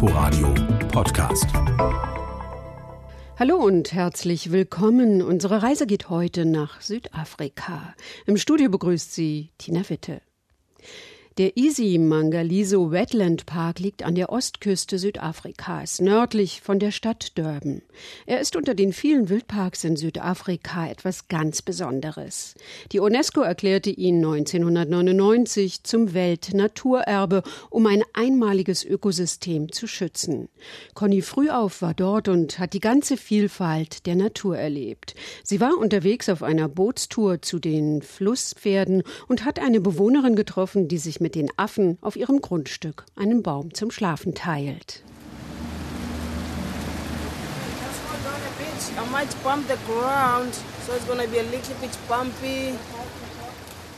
Inforadio Podcast. Hallo und herzlich willkommen. Unsere Reise geht heute nach Südafrika. Im Studio begrüßt sie Tina Witte. Der Easy Mangaliso Wetland Park liegt an der Ostküste Südafrikas, nördlich von der Stadt Durban. Er ist unter den vielen Wildparks in Südafrika etwas ganz Besonderes. Die UNESCO erklärte ihn 1999 zum Weltnaturerbe, um ein einmaliges Ökosystem zu schützen. Conny Frühauf war dort und hat die ganze Vielfalt der Natur erlebt. Sie war unterwegs auf einer Bootstour zu den Flusspferden und hat eine Bewohnerin getroffen, die sich mit mit den Affen auf ihrem Grundstück einen Baum zum Schlafen teilt.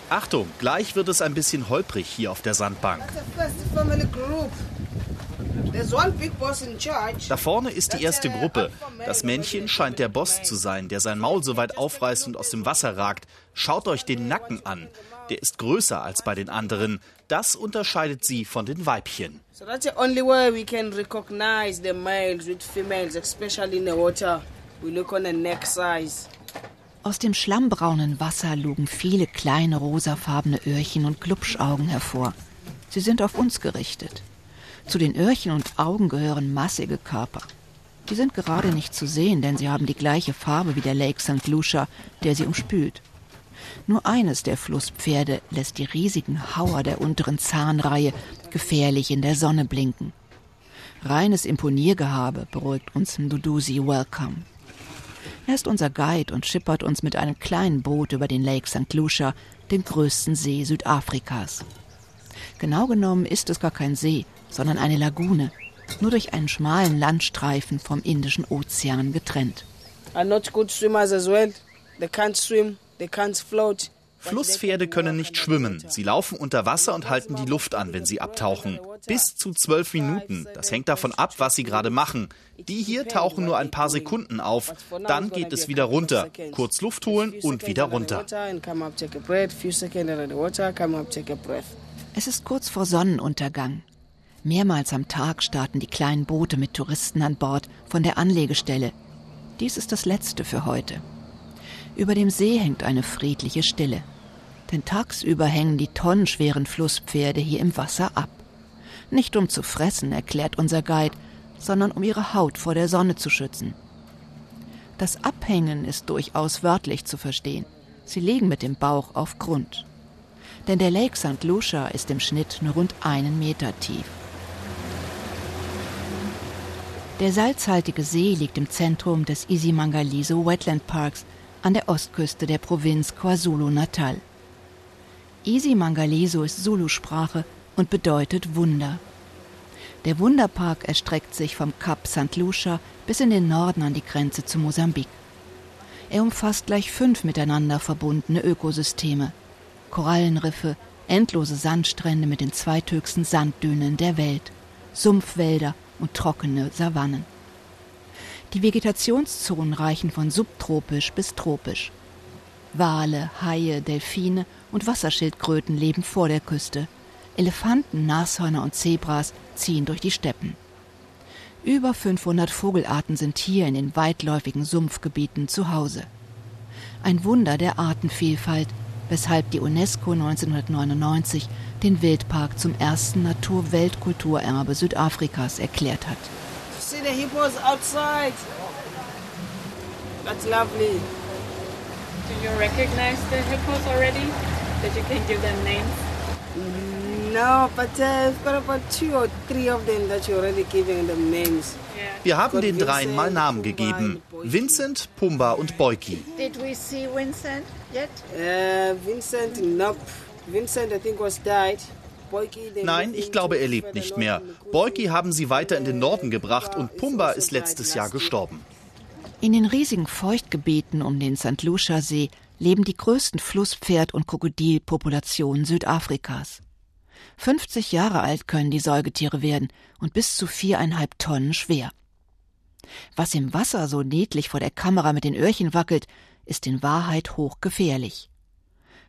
Achtung, gleich wird es ein bisschen holprig hier auf der Sandbank. Da vorne ist die erste Gruppe. Das Männchen scheint der Boss zu sein, der sein Maul so weit aufreißt und aus dem Wasser ragt. Schaut euch den Nacken an. Der ist größer als bei den anderen. Das unterscheidet sie von den Weibchen. So that's the only way we can recognize the males with females, especially in the water. We look on the neck size. Aus dem schlammbraunen Wasser lugen viele kleine rosafarbene Öhrchen und Glubschaugen hervor. Sie sind auf uns gerichtet. Zu den Öhrchen und Augen gehören massige Körper. Die sind gerade nicht zu sehen, denn sie haben die gleiche Farbe wie der Lake St. Lucia, der sie umspült. Nur eines der Flusspferde lässt die riesigen Hauer der unteren Zahnreihe gefährlich in der Sonne blinken. Reines Imponiergehabe beruhigt uns Ndudusi Welcome. Er ist unser Guide und schippert uns mit einem kleinen Boot über den Lake St. Lucia, den größten See Südafrikas. Genau genommen ist es gar kein See, sondern eine Lagune, nur durch einen schmalen Landstreifen vom Indischen Ozean getrennt. Flusspferde können nicht schwimmen. Sie laufen unter Wasser und halten die Luft an, wenn sie abtauchen. Bis zu zwölf Minuten. Das hängt davon ab, was sie gerade machen. Die hier tauchen nur ein paar Sekunden auf. Dann geht es wieder runter. Kurz Luft holen und wieder runter. Es ist kurz vor Sonnenuntergang. Mehrmals am Tag starten die kleinen Boote mit Touristen an Bord von der Anlegestelle. Dies ist das letzte für heute. Über dem See hängt eine friedliche Stille. Denn tagsüber hängen die tonnenschweren Flusspferde hier im Wasser ab. Nicht um zu fressen, erklärt unser Guide, sondern um ihre Haut vor der Sonne zu schützen. Das Abhängen ist durchaus wörtlich zu verstehen. Sie liegen mit dem Bauch auf Grund. Denn der Lake St. Lucia ist im Schnitt nur rund einen Meter tief. Der salzhaltige See liegt im Zentrum des Isimangaliso Wetland Parks an der Ostküste der Provinz KwaZulu-Natal. Isimangaliso ist Zulu-Sprache und bedeutet Wunder. Der Wunderpark erstreckt sich vom Kap St. Lucia bis in den Norden an die Grenze zu Mosambik. Er umfasst gleich fünf miteinander verbundene Ökosysteme. Korallenriffe, endlose Sandstrände mit den zweithöchsten Sanddünen der Welt, Sumpfwälder und trockene Savannen. Die Vegetationszonen reichen von subtropisch bis tropisch. Wale, Haie, Delfine und Wasserschildkröten leben vor der Küste. Elefanten, Nashörner und Zebras ziehen durch die Steppen. Über 500 Vogelarten sind hier in den weitläufigen Sumpfgebieten zu Hause. Ein Wunder der Artenvielfalt, weshalb die UNESCO 1999 den Wildpark zum ersten Naturweltkulturerbe Südafrikas erklärt hat. See the hippos outside. That's lovely. Do you recognize the hippos already? That you can give them names? No, but uh, we've got about two or three of them that you're already giving them names. Wir haben den dreien mal Namen gegeben. Vincent, Pumba und Boyki. Did we see Vincent yet? Uh, Vincent, nope. Vincent, I think, was died. Nein, ich glaube, er lebt nicht mehr. Boyki haben sie weiter in den Norden gebracht und Pumba ist letztes Jahr gestorben. In den riesigen Feuchtgebieten um den St. Lucia See leben die größten Flusspferd- und Krokodilpopulationen Südafrikas. 50 Jahre alt können die Säugetiere werden und bis zu viereinhalb Tonnen schwer. Was im Wasser so niedlich vor der Kamera mit den Öhrchen wackelt, ist in Wahrheit hochgefährlich.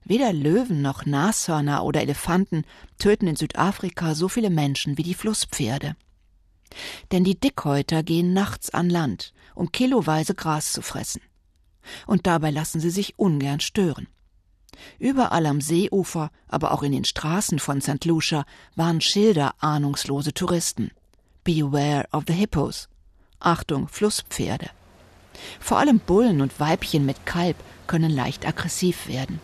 Weder Löwen noch Nashörner oder Elefanten töten in Südafrika so viele Menschen wie die Flusspferde. Denn die Dickhäuter gehen nachts an Land, um kiloweise Gras zu fressen. Und dabei lassen sie sich ungern stören. Überall am Seeufer, aber auch in den Straßen von St. Lucia waren Schilder ahnungslose Touristen. Beware of the Hippos. Achtung, Flusspferde. Vor allem Bullen und Weibchen mit Kalb können leicht aggressiv werden.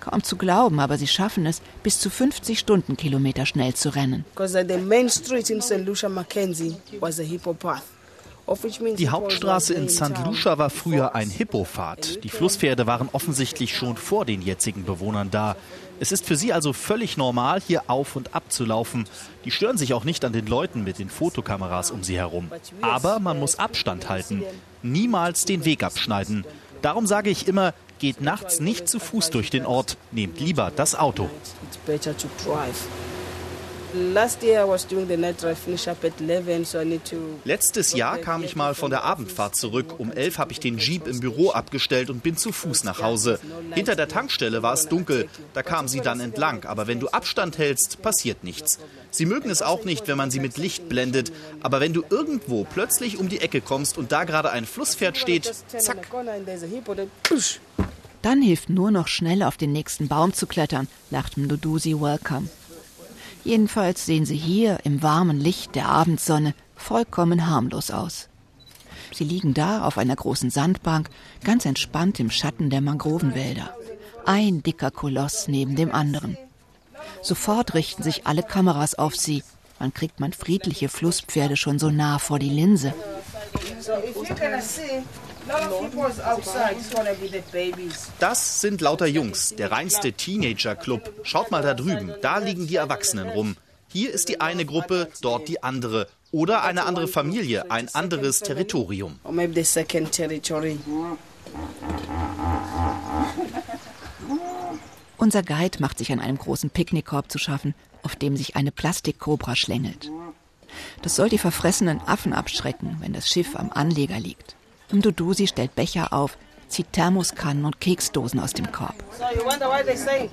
Kaum zu glauben, aber sie schaffen es, bis zu 50 Stundenkilometer schnell zu rennen. the main street in St. Lucia Mackenzie was a hippo path. Die Hauptstraße in St. Lucia war früher ein Hippopfad. Die Flusspferde waren offensichtlich schon vor den jetzigen Bewohnern da. Es ist für sie also völlig normal, hier auf und ab zu laufen. Die stören sich auch nicht an den Leuten mit den Fotokameras um sie herum. Aber man muss Abstand halten. Niemals den Weg abschneiden. Darum sage ich immer, geht nachts nicht zu Fuß durch den Ort, nehmt lieber das Auto. Letztes Jahr kam ich mal von der Abendfahrt zurück. Um elf habe ich den Jeep im Büro abgestellt und bin zu Fuß nach Hause. Hinter der Tankstelle war es dunkel. Da kam sie dann entlang. Aber wenn du Abstand hältst, passiert nichts. Sie mögen es auch nicht, wenn man sie mit Licht blendet. Aber wenn du irgendwo plötzlich um die Ecke kommst und da gerade ein Flusspferd steht, zack. Dann hilft nur noch schnell auf den nächsten Baum zu klettern, lacht Mdudusi Welcome. Jedenfalls sehen sie hier im warmen Licht der Abendsonne vollkommen harmlos aus. Sie liegen da auf einer großen Sandbank, ganz entspannt im Schatten der Mangrovenwälder. Ein dicker Koloss neben dem anderen. Sofort richten sich alle Kameras auf sie. Wann kriegt man friedliche Flusspferde schon so nah vor die Linse? Das sind lauter Jungs, der reinste Teenager-Club. Schaut mal da drüben, da liegen die Erwachsenen rum. Hier ist die eine Gruppe, dort die andere. Oder eine andere Familie, ein anderes Territorium. Unser Guide macht sich an einem großen Picknickkorb zu schaffen, auf dem sich eine Plastikkobra schlängelt. Das soll die verfressenen Affen abschrecken, wenn das Schiff am Anleger liegt. Mdudusi stellt Becher auf, zieht Thermoskannen und Keksdosen aus dem Korb. So you wonder why they say?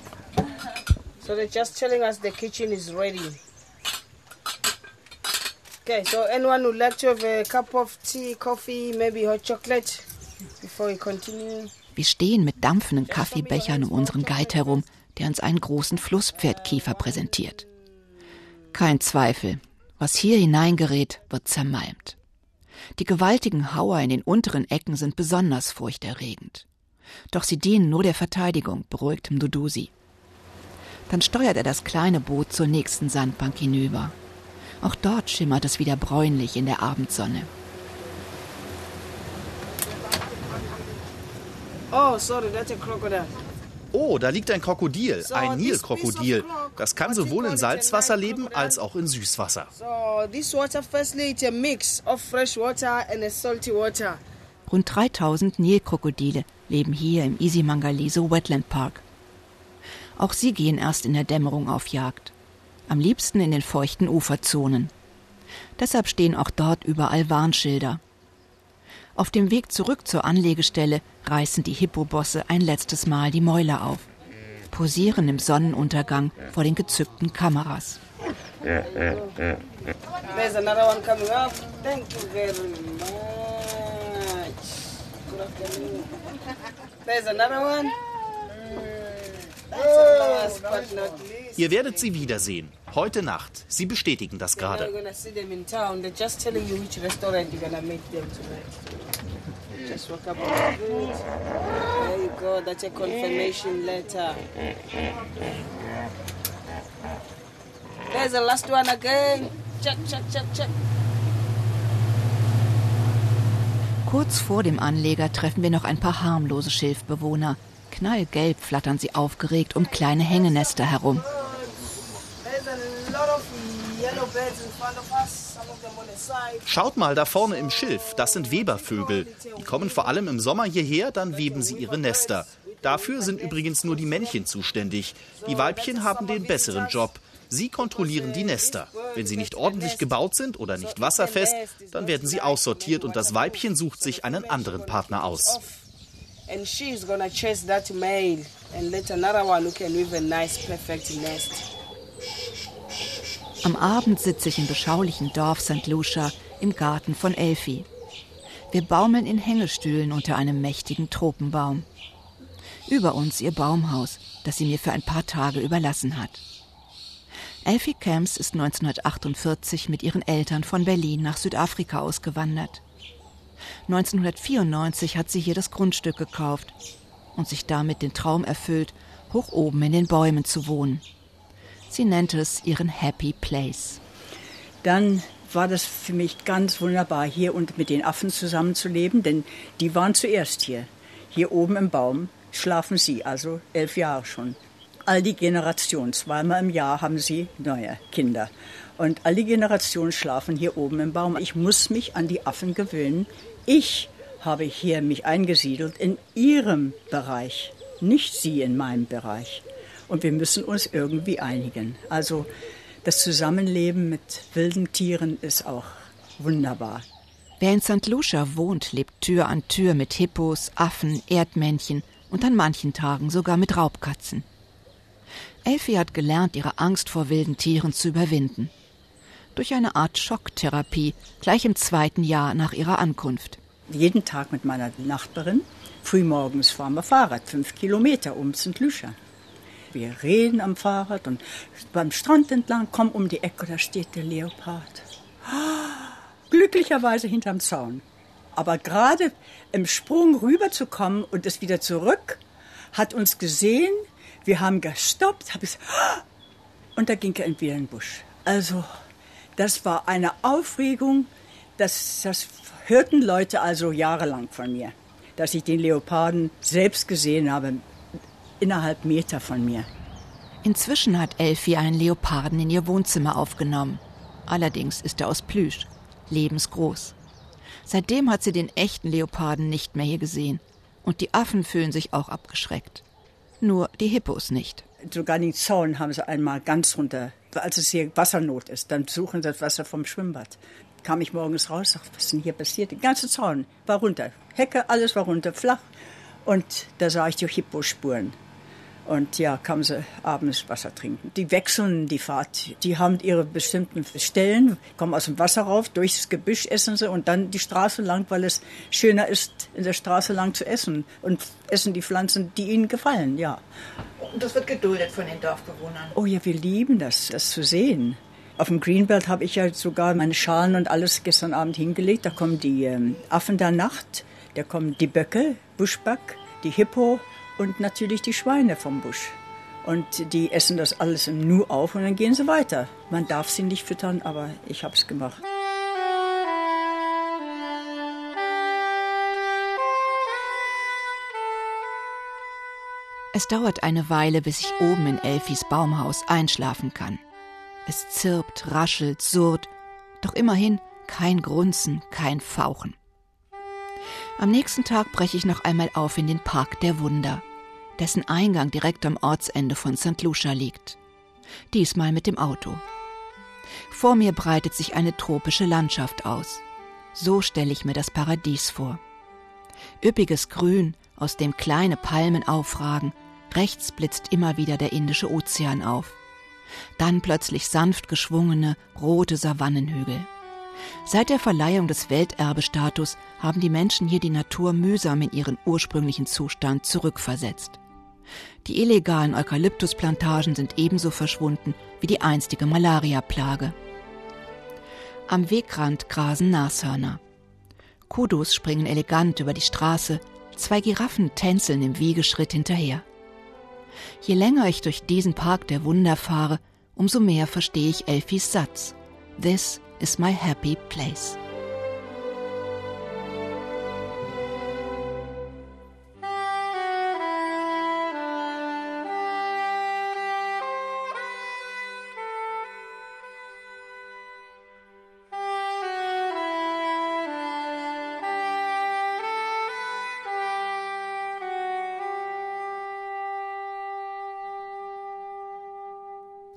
So they're just telling us the kitchen is ready. Okay, so anyone would like to have a cup of tea, coffee, maybe hot chocolate before we continue? Wir stehen mit dampfenden Kaffeebechern um unseren Guide herum, der uns einen großen Flusspferdkiefer präsentiert. Kein Zweifel, was hier hineingerät, wird zermalmt. Die gewaltigen Hauer in den unteren Ecken sind besonders furchterregend. Doch sie dienen nur der Verteidigung, beruhigt Mdudusi. Dann steuert er das kleine Boot zur nächsten Sandbank hinüber. Auch dort schimmert es wieder bräunlich in der Abendsonne. Oh, sorry, that's a crocodile. Oh, da liegt ein Krokodil, ein Nilkrokodil. Das kann sowohl in Salzwasser leben als auch in Süßwasser. Rund 3000 Nilkrokodile leben hier im Isimangaliso Wetland Park. Auch sie gehen erst in der Dämmerung auf Jagd. Am liebsten in den feuchten Uferzonen. Deshalb stehen auch dort überall Warnschilder. Auf dem Weg zurück zur Anlegestelle reißen die Hippobosse ein letztes Mal die Mäuler auf, posieren im Sonnenuntergang vor den gezückten Kameras. There's another one coming up. Thank you very much. Good afternoon. There's another one. That's the last but not least. Ihr werdet sie wiedersehen. Heute Nacht. Sie bestätigen das gerade. Just walk up on the street. There you go. That's a confirmation letter. There's the last one again. Check, check, check, check. Kurz vor dem Anleger treffen wir noch ein paar harmlose Schilfbewohner. Knallgelb flattern sie aufgeregt um kleine Hängenester herum. There's a lot of yellow birds in front of us. Some of them on the side. Schaut mal da vorne im Schilf, das sind Webervögel. Die kommen vor allem im Sommer hierher, dann weben sie ihre Nester. Dafür sind übrigens nur die Männchen zuständig. Die Weibchen haben den besseren Job. Sie kontrollieren die Nester. Wenn sie nicht ordentlich gebaut sind oder nicht wasserfest, dann werden sie aussortiert und das Weibchen sucht sich einen anderen Partner aus. And she's gonna chase that male and let another one who can weave a nice, perfect nest. Am Abend sitze ich im beschaulichen Dorf St. Lucia im Garten von Elfi. Wir baumeln in Hängestühlen unter einem mächtigen Tropenbaum. Über uns ihr Baumhaus, das sie mir für ein paar Tage überlassen hat. Elfie Camps ist 1948 mit ihren Eltern von Berlin nach Südafrika ausgewandert. 1994 hat sie hier das Grundstück gekauft und sich damit den Traum erfüllt, hoch oben in den Bäumen zu wohnen. Sie nennt es ihren Happy Place. Dann war das für mich ganz wunderbar, hier und mit den Affen zusammenzuleben, denn die waren zuerst hier. Hier oben im Baum schlafen sie, also elf Jahre schon. All die Generationen, zweimal im Jahr haben sie neue Kinder. Und all die Generationen schlafen hier oben im Baum. Ich muss mich an die Affen gewöhnen. Ich habe hier mich eingesiedelt in ihrem Bereich, nicht sie in meinem Bereich. Und wir müssen uns irgendwie einigen. Also das Zusammenleben mit wilden Tieren ist auch wunderbar. Wer in St. Lucia wohnt, lebt Tür an Tür mit Hippos, Affen, Erdmännchen und an manchen Tagen sogar mit Raubkatzen. Elfie hat gelernt, ihre Angst vor wilden Tieren zu überwinden. Durch eine Art Schocktherapie, gleich im zweiten Jahr nach ihrer Ankunft. Jeden Tag mit meiner Nachbarin. Frühmorgens fahren wir Fahrrad, fünf Kilometer um St. Lucia. Wir reden am Fahrrad und beim Strand entlang, kommen um die Ecke, da steht der Leopard. Glücklicherweise hinterm Zaun. Aber gerade im Sprung rüberzukommen und es wieder zurück, hat uns gesehen, wir haben gestoppt, hab ich, und da ging er entweder in den Busch. Also, das war eine Aufregung, das, das hörten Leute also jahrelang von mir, dass ich den Leoparden selbst gesehen habe, innerhalb Meter von mir. Inzwischen hat Elfie einen Leoparden in ihr Wohnzimmer aufgenommen. Allerdings ist er aus Plüsch, lebensgroß. Seitdem hat sie den echten Leoparden nicht mehr hier gesehen. Und die Affen fühlen sich auch abgeschreckt. Nur die Hippos nicht. Sogar den Zaun haben sie einmal ganz runter. Als es hier Wassernot ist, dann suchen sie das Wasser vom Schwimmbad. Kam ich morgens raus, dachte, was ist denn hier passiert? Der ganze Zaun war runter. Hecke, alles war runter, flach. Und da sah ich die Hippospuren. Und ja, kamen sie abends Wasser trinken. Die wechseln die Fahrt. Die haben ihre bestimmten Stellen, kommen aus dem Wasser rauf, durchs Gebüsch essen sie und dann die Straße lang, weil es schöner ist, in der Straße lang zu essen. Und essen die Pflanzen, die ihnen gefallen, ja. Und das wird geduldet von den Dorfbewohnern. Oh ja, wir lieben das, das zu sehen. Auf dem Greenbelt habe ich ja sogar meine Schalen und alles gestern Abend hingelegt. Da kommen die ähm, Affen der Nacht, da kommen die Böcke, Buschback, die Hippo und natürlich die Schweine vom Busch. Und die essen das alles im Nu auf und dann gehen sie weiter. Man darf sie nicht füttern, aber ich habe es gemacht. Es dauert eine Weile, bis ich oben in Elfis Baumhaus einschlafen kann. Es zirpt, raschelt, surrt, doch immerhin kein Grunzen, kein Fauchen. Am nächsten Tag breche ich noch einmal auf in den Park der Wunder, dessen Eingang direkt am Ortsende von St. Lucia liegt. Diesmal mit dem Auto. Vor mir breitet sich eine tropische Landschaft aus. So stelle ich mir das Paradies vor. Üppiges Grün, aus dem kleine Palmen aufragen, rechts blitzt immer wieder der Indische Ozean auf. Dann plötzlich sanft geschwungene, rote Savannenhügel. Seit der Verleihung des Welterbestatus haben die Menschen hier die Natur mühsam in ihren ursprünglichen Zustand zurückversetzt. Die illegalen Eukalyptusplantagen sind ebenso verschwunden wie die einstige Malariaplage. Am Wegrand grasen Nashörner. Kudus springen elegant über die Straße, zwei Giraffen tänzeln im Wiegeschritt hinterher. Je länger ich durch diesen Park der Wunder fahre, umso mehr verstehe ich Elfis Satz. This is my happy place.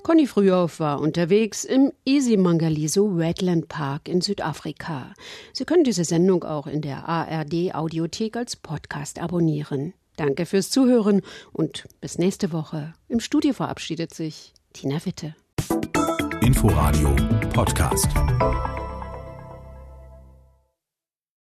Conny Frühauf war unterwegs im Isimangaliso Wetland Park in Südafrika. Sie können diese Sendung auch in der ARD Audiothek als Podcast abonnieren. Danke fürs Zuhören und bis nächste Woche. Im Studio verabschiedet sich Tina Witte. Inforadio Podcast.